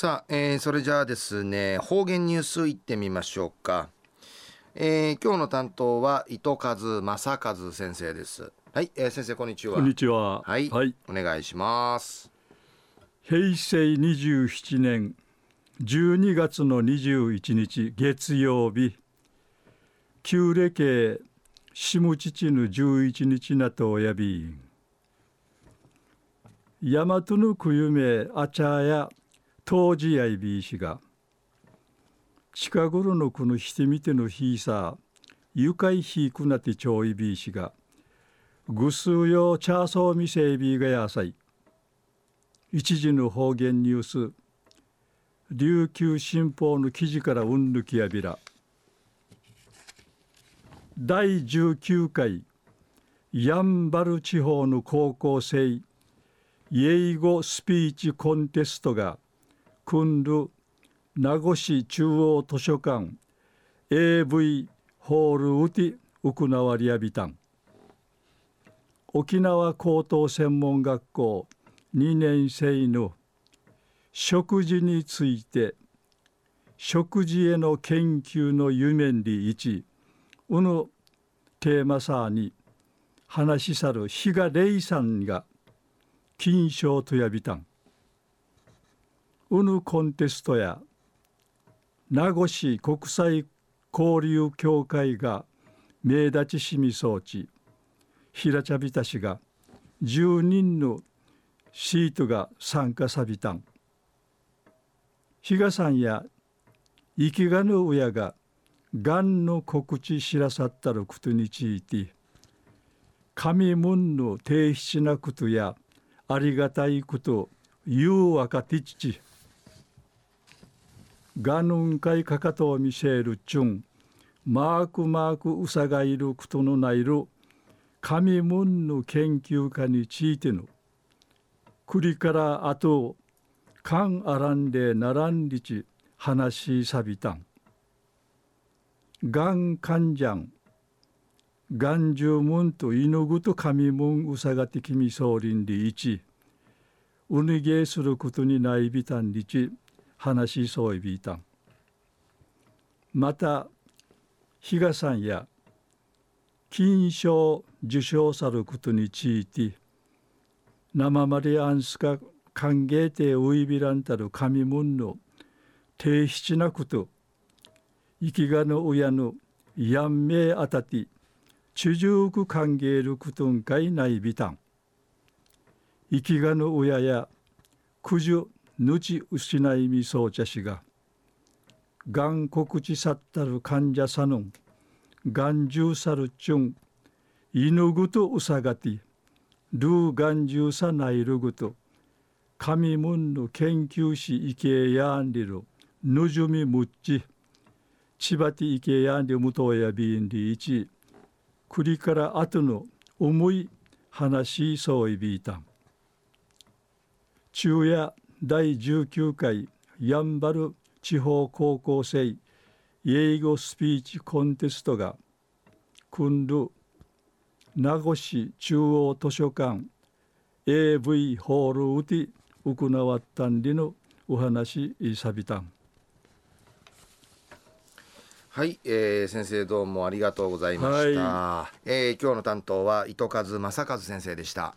さあ、えー、それじゃあですね方言ニュースいってみましょうか、えー、今日の担当は糸数正和先生です。はい、えー、先生こんにちは。こんにちは。はい、はい、お願いします。平成27年12月の21日月曜日旧暦下父の11日なとおやび大和の冬めあちゃや当時やいびいしが近頃のこのしてみてのひいさ愉快ひいくなてちょいびいしがぐすうよチャーソーみせいびがやさい。一時の方言ニュース琉球新報の記事からうんぬきやびら。第19回やんばる地方の高校生英語スピーチコンテストが訓る名護市中央図書館 AV ホールウティウクナワリアビタン沖縄高等専門学校2年生の食事について食事への研究の夢に一うぬテーマさに話し去る比嘉玲さんが金賞とやびたんウヌコンテストや名護市国際交流協会が名立ちしみ装置平茶びたしが10人のシートが参加さびたん。比嘉さんや生きがぬ親ががんの告知知らさったることについて神門の低質なことやありがたいこと言う若手父。ガヌンカイカカトミシェルチュンマークマークウサがいることのないる神門の研究家についての。栗からあとかんあらんでならんりち話しさびたん。がんかんじゃん。がんじゅうむんといのぐと神門うさがてきみそうりんりいち。うにげすることにないびたんりち。話しそういびいたん。また比嘉さんや金賞受賞さることについて生まれあんすか歓迎てういびらんたる神門の低質なこと生きがの親のやんめあたて中熟く歓迎ることんかいないびたん。生きがの親や九十ぬち失いみそうちゃしががん告知さったる患者さのんがんじゅうさるちゅんいぬぐとうさがてルーがんじゅうさないるぐと神門の研究士いけやんりるぬじゅみむっち千葉ていけやんりむとやびんりいちくりからあとの重い話そういびいた。ん昼夜第19回やんばる地方高校生英語スピーチコンテストが訓る名護市中央図書館 AV ホールウティ行わったんりのお話さびたん。はい、えー、先生どうもありがとうございました、はい、えー、今日の担当は糸数正和先生でした